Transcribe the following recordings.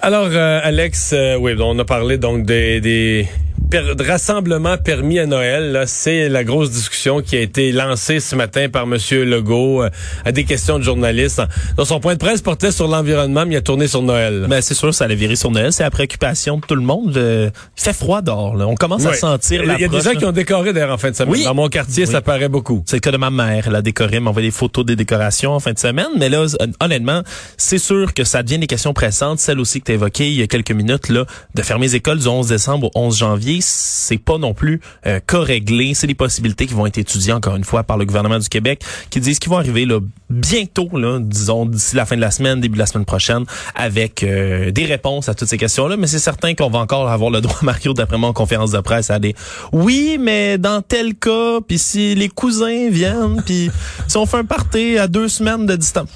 Alors, euh, Alex, euh, oui, on a parlé donc des, des per rassemblements permis à Noël. C'est la grosse discussion qui a été lancée ce matin par M. Legault euh, à des questions de journalistes. Dans son point de presse portait sur l'environnement, mais il a tourné sur Noël. Ben, c'est sûr, ça allait virer sur Noël. C'est la préoccupation de tout le monde. il fait froid dehors. Là. On commence à sentir Il y a des gens qui ont décoré d'ailleurs en fin de semaine. Oui. Dans mon quartier, ça paraît beaucoup. C'est le cas de ma mère. Elle a décoré, m'a envoyé des photos des décorations en fin de semaine. Mais là, honnêtement, c'est sûr que ça devient des questions pressantes. Celle aussi que tu évoqué il y a quelques minutes, là, de fermer les écoles du 11 décembre au 11 janvier, c'est pas non plus euh, réglé. C'est des possibilités qui vont être étudiées encore une fois par le gouvernement du Québec, qui disent qu'ils vont arriver là bientôt, là, disons d'ici la fin de la semaine, début de la semaine prochaine, avec euh, des réponses à toutes ces questions-là. Mais c'est certain qu'on va encore avoir le droit, Mario, d'après moi, en conférence de presse, à des oui, mais dans tel cas, puis si les cousins viennent, puis si on fait un party à deux semaines de distance.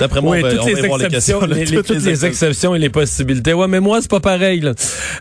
D'après moi, oui, on va, toutes, les, exceptions, les, toutes, les, exceptions et les possibilités. Ouais, mais moi, c'est pas pareil. Là.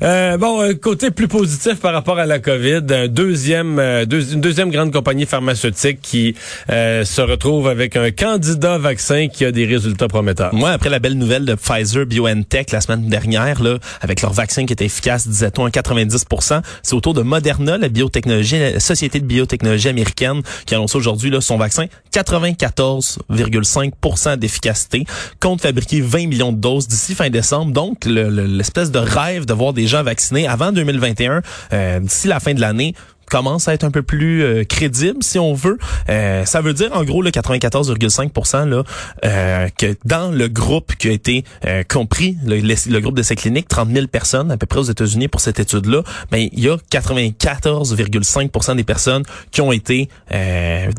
Euh, bon, un côté plus positif par rapport à la COVID, un deuxième, euh, une deuxième grande compagnie pharmaceutique qui euh, se retrouve avec un candidat vaccin qui a des résultats prometteurs. Moi, après la belle nouvelle de Pfizer BioNTech la semaine dernière, là, avec leur vaccin qui était efficace, disait-on, à 90% c'est autour de Moderna, la biotechnologie, la société de biotechnologie américaine, qui annonce aujourd'hui son vaccin 94,5 d'efficacité, compte fabriquer 20 millions de doses d'ici fin décembre. Donc, l'espèce de rêve de voir des gens vaccinés avant 2021, euh, d'ici la fin de l'année, commence à être un peu plus euh, crédible si on veut. Euh, ça veut dire en gros le 94,5 là euh, que dans le groupe qui a été compris le, le, groupe d'essais cliniques 30 000 personnes à peu près aux États-Unis pour cette étude là, ben il y a 94,5% des personnes qui ont été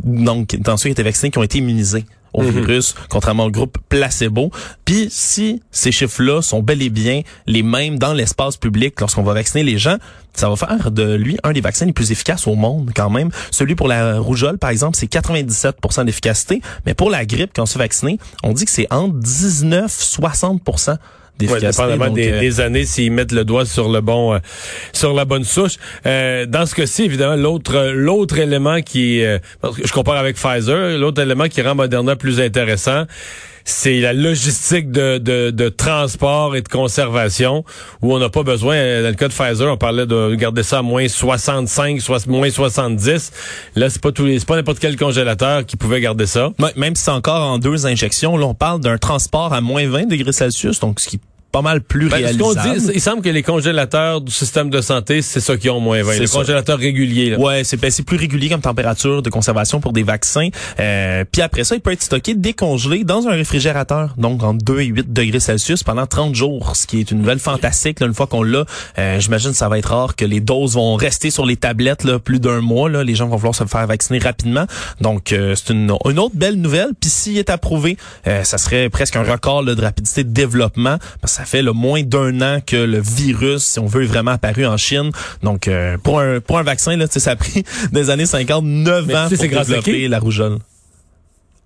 donc dans ceux qui étaient vaccinés qui ont été immunisés au mhm. virus, contrairement au groupe placebo. Puis si ces chiffres-là sont bel et bien les mêmes dans l'espace public lorsqu'on va vacciner les gens, ça va faire de lui un des vaccins les plus efficaces au monde quand même. Celui pour la rougeole, par exemple, c'est 97% d'efficacité, mais pour la grippe, quand on se fait vacciner, on dit que c'est entre 19 60% d'efficacité. Ouais, dépendamment des, euh, des, années, s'ils mettent le doigt sur le bon, euh, sur la bonne souche. Euh, dans ce cas-ci, évidemment, l'autre, l'autre élément qui, je compare avec Pfizer, l'autre élément qui rend Moderna plus intéressant, c'est la logistique de, de, transport et de conservation où on n'a pas besoin, dans le cas de Pfizer, on parlait de garder ça à moins 65, soit, moins 70. Là, c'est pas tous les, c'est pas n'importe quel congélateur qui pouvait garder ça. Même si c'est encore en deux injections, là, on parle d'un transport à moins 20 degrés Celsius, donc ce qui pas mal plus ben, réalisable. dit, il semble que les congélateurs du système de santé, c'est ça qui ont moins 20. Les congélateurs réguliers. Là. Ouais, c'est ben, plus régulier comme température de conservation pour des vaccins. Euh, puis après ça, il peut être stocké décongelé dans un réfrigérateur, donc entre 2 et 8 degrés Celsius pendant 30 jours, ce qui est une nouvelle fantastique. Là, une fois qu'on l'a, euh, j'imagine que ça va être rare que les doses vont rester sur les tablettes là, plus d'un mois. Là. Les gens vont vouloir se faire vacciner rapidement. Donc, euh, c'est une, une, autre belle nouvelle. Puis s'il est approuvé, euh, ça serait presque un record là, de rapidité de développement. Parce que ça fait le moins d'un an que le virus, si on veut, est vraiment apparu en Chine. Donc, euh, pour un pour un vaccin, là, ça a pris des années 50, 9 ans pour développer la rougeole.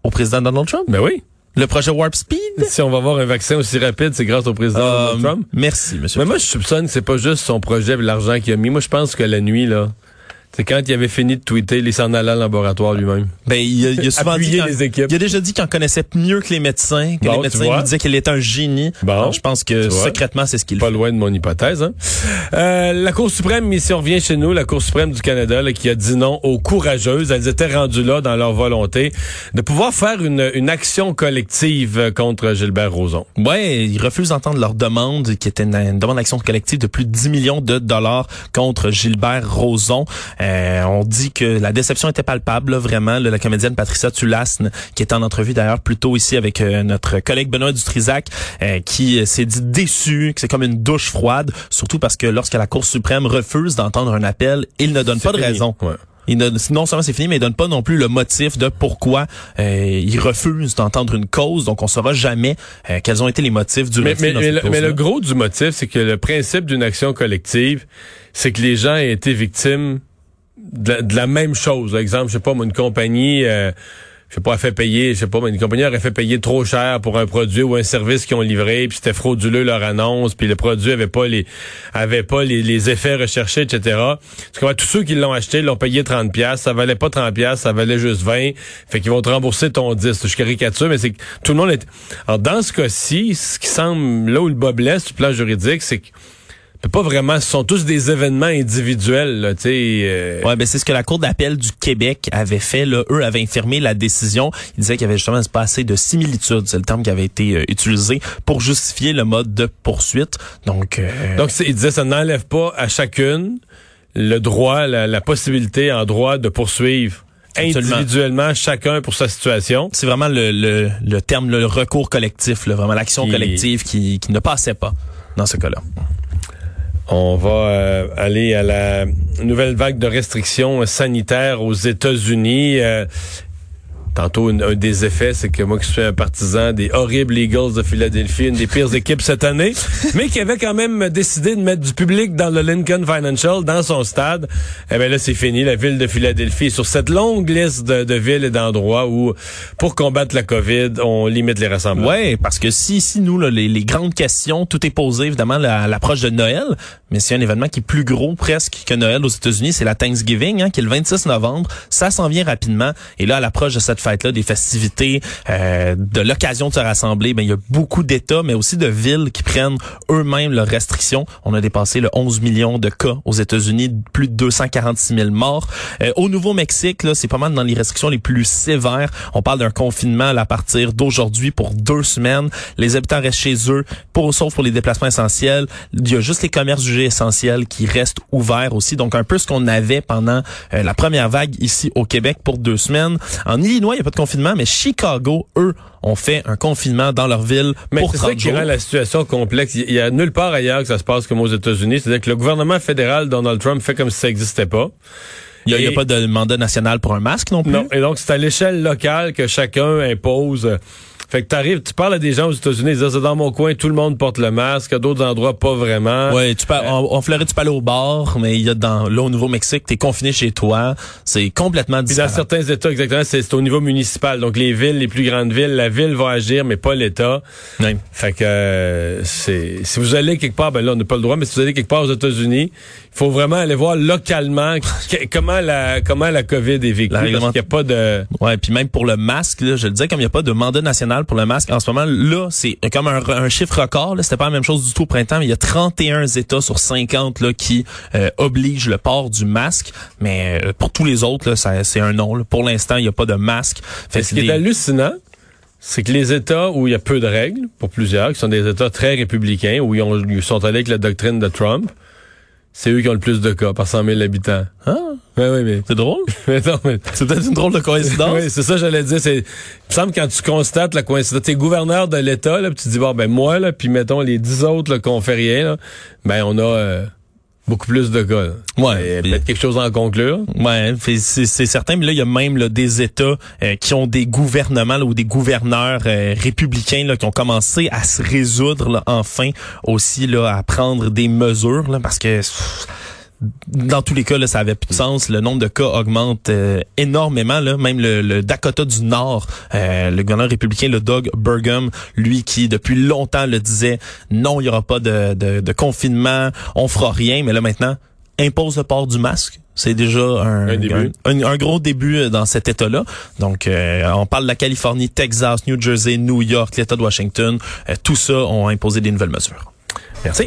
Au président Donald Trump? Ben oui. Le projet Warp Speed? Si on va avoir un vaccin aussi rapide, c'est grâce au président Donald euh, Trump. Merci, monsieur. Mais moi, je soupçonne que c'est pas juste son projet et l'argent qu'il a mis. Moi, je pense que la nuit, là, c'est quand il avait fini de tweeter, il s'en allait en laboratoire lui-même. Ben, il a, il a souvent dit les équipes. Il a déjà dit qu'il en connaissait mieux que les médecins, que les médecins lui disaient qu'il était un génie. Bon, je pense que secrètement, c'est ce qu'il Pas fait. loin de mon hypothèse. Hein? Euh, la Cour suprême, si on revient chez nous, la Cour suprême du Canada, là, qui a dit non aux courageuses. Elles étaient rendues là dans leur volonté de pouvoir faire une, une action collective contre Gilbert Rozon. Ouais, ils refusent d'entendre leur demande, qui était une, demande d'action collective de plus de 10 millions de dollars contre Gilbert Rozon. Euh, on dit que la déception était palpable, vraiment. la comédienne Patricia Tulasne, qui est en entrevue d'ailleurs plus tôt ici avec euh, notre collègue Benoît Dutrisac, euh, qui s'est dit déçu, que c'est comme une douche froide, surtout parce que lorsque la Cour suprême refuse d'entendre un appel, il ne donne pas de raison. Il ne, non seulement c'est fini, mais il donne pas non plus le motif de pourquoi euh, il refuse d'entendre une cause. Donc, on saura jamais quels ont été les motifs du mais, refus mais, mais le gros du motif, c'est que le principe d'une action collective, c'est que les gens aient été victimes de la, même chose. Exemple, je sais pas, une compagnie euh, je sais pas, a fait payer, je sais pas, mais une compagnie aurait fait payer trop cher pour un produit ou un service qu'ils ont livré, puis c'était frauduleux leur annonce, puis le produit avait pas les avait pas les, effets recherchés, etc. Parce que tous ceux qui l'ont acheté l'ont payé 30 pièces, ça valait pas 30 pièces, ça valait juste 20. Fait qu'ils vont te rembourser ton 10. Je caricature, mais c'est que tout le monde est. Alors dans ce cas-ci, ce qui semble là où le bas blesse du plan juridique, c'est que pas vraiment, ce sont tous des événements individuels, là, tu sais. Euh. Ouais, ben c'est ce que la Cour d'appel du Québec avait fait. Là. Eux avaient infirmé la décision. Ils disaient qu'il y avait justement pas assez de similitude, c'est le terme qui avait été euh, utilisé pour justifier le mode de poursuite. Donc, euh... donc ils disaient ça n'enlève pas à chacune le droit, la, possibilité en droit de poursuivre individuellement chacun pour sa situation. C'est vraiment le, le, le, terme, le recours collectif, là, vraiment l'action collective qui, qui ne passait pas dans ce cas-là. On va euh, aller à la nouvelle vague de restrictions sanitaires aux États-Unis. Euh, Tantôt, un, des effets, c'est que moi qui suis un partisan des horribles Eagles de Philadelphie, une des pires équipes cette année, mais qui avait quand même décidé de mettre du public dans le Lincoln Financial, dans son stade, eh bien là, c'est fini. La ville de Philadelphie sur cette longue liste de, villes et d'endroits où, pour combattre la COVID, on limite les rassemblements. Oui, parce que si, si nous, les, grandes questions, tout est posé, évidemment, à l'approche de Noël, mais c'est un événement qui est plus gros presque que Noël aux États-Unis, c'est la Thanksgiving, hein, qui est le 26 novembre. Ça s'en vient rapidement. Et là, à l'approche de cette fête-là, des festivités, euh, de l'occasion de se rassembler, ben il y a beaucoup d'États, mais aussi de villes qui prennent eux-mêmes leurs restrictions. On a dépassé le 11 millions de cas aux États-Unis, plus de 246 000 morts. Euh, au Nouveau-Mexique, là, c'est pas mal dans les restrictions les plus sévères. On parle d'un confinement à partir d'aujourd'hui pour deux semaines. Les habitants restent chez eux, pour sauf pour les déplacements essentiels. Il y a juste les commerces jugés essentiels qui restent ouverts aussi. Donc un peu ce qu'on avait pendant euh, la première vague ici au Québec pour deux semaines. Il n'y a pas de confinement, mais Chicago, eux, ont fait un confinement dans leur ville mais pour 30 ça qui rend la situation complexe. Il y a nulle part ailleurs que ça se passe comme aux États-Unis. C'est-à-dire que le gouvernement fédéral, Donald Trump, fait comme si ça n'existait pas. Il n'y a, a, pas de mandat national pour un masque non plus? Non, et donc c'est à l'échelle locale que chacun impose fait que t'arrives, tu parles à des gens aux États-Unis, ils disent c'est dans mon coin, tout le monde porte le masque, à d'autres endroits pas vraiment. Ouais, tu peux, en, en, Floride tu aller au bar, mais il y a dans là au Nouveau-Mexique, t'es confiné chez toi, c'est complètement différent. dans certains États exactement, c'est au niveau municipal, donc les villes, les plus grandes villes, la ville va agir, mais pas l'État. Fait que euh, c'est si vous allez quelque part, ben là on n'a pas le droit, mais si vous allez quelque part aux États-Unis, faut vraiment aller voir localement comment la comment la COVID est vécue. qu'il y a pas de. Ouais, puis même pour le masque, là, je le disais, comme il n'y a pas de mandat national pour le masque. En ce moment, là, c'est comme un, chiffre record. C'était pas la même chose du tout au printemps, mais il y a 31 États sur 50 là, qui euh, obligent le port du masque. Mais euh, pour tous les autres, là, c'est un non. Pour l'instant, il n'y a pas de masque. Fait ce qui est hallucinant, c'est que les États où il y a peu de règles, pour plusieurs, qui sont des États très républicains, où ils, ont, ils sont allés avec la doctrine de Trump, c'est eux qui ont le plus de cas par 100 000 habitants. Ah. Ouais, oui, mais. C'est drôle? mais non, mais. C'est peut-être une drôle de coïncidence. oui, c'est ça, j'allais dire. C'est, il me semble quand tu constates la coïncidence, t'es gouverneur de l'État, là, puis tu dis, bon, ben, moi, là, puis mettons les dix autres, là, qu'on fait rien, là, ben, on a, euh, beaucoup plus de cas. Ouais, peut-être quelque chose à en conclure. Ouais, c'est certain, mais là il y a même là, des États euh, qui ont des gouvernements ou des gouverneurs euh, républicains là, qui ont commencé à se résoudre enfin aussi là à prendre des mesures là, parce que dans tous les cas, là, ça avait plus de sens. Le nombre de cas augmente euh, énormément. Là. Même le, Dakota du Nord, euh, le gouverneur républicain, le Doug Burgum, lui qui depuis longtemps le disait, non, il y aura pas de, de, confinement, on fera rien. Mais là maintenant, impose le port du masque. C'est déjà un, un, gros début dans cet État-là. Donc, euh, on parle de la Californie, Texas, New Jersey, New York, l'État de Washington. tout ça ont imposé des nouvelles mesures. Merci.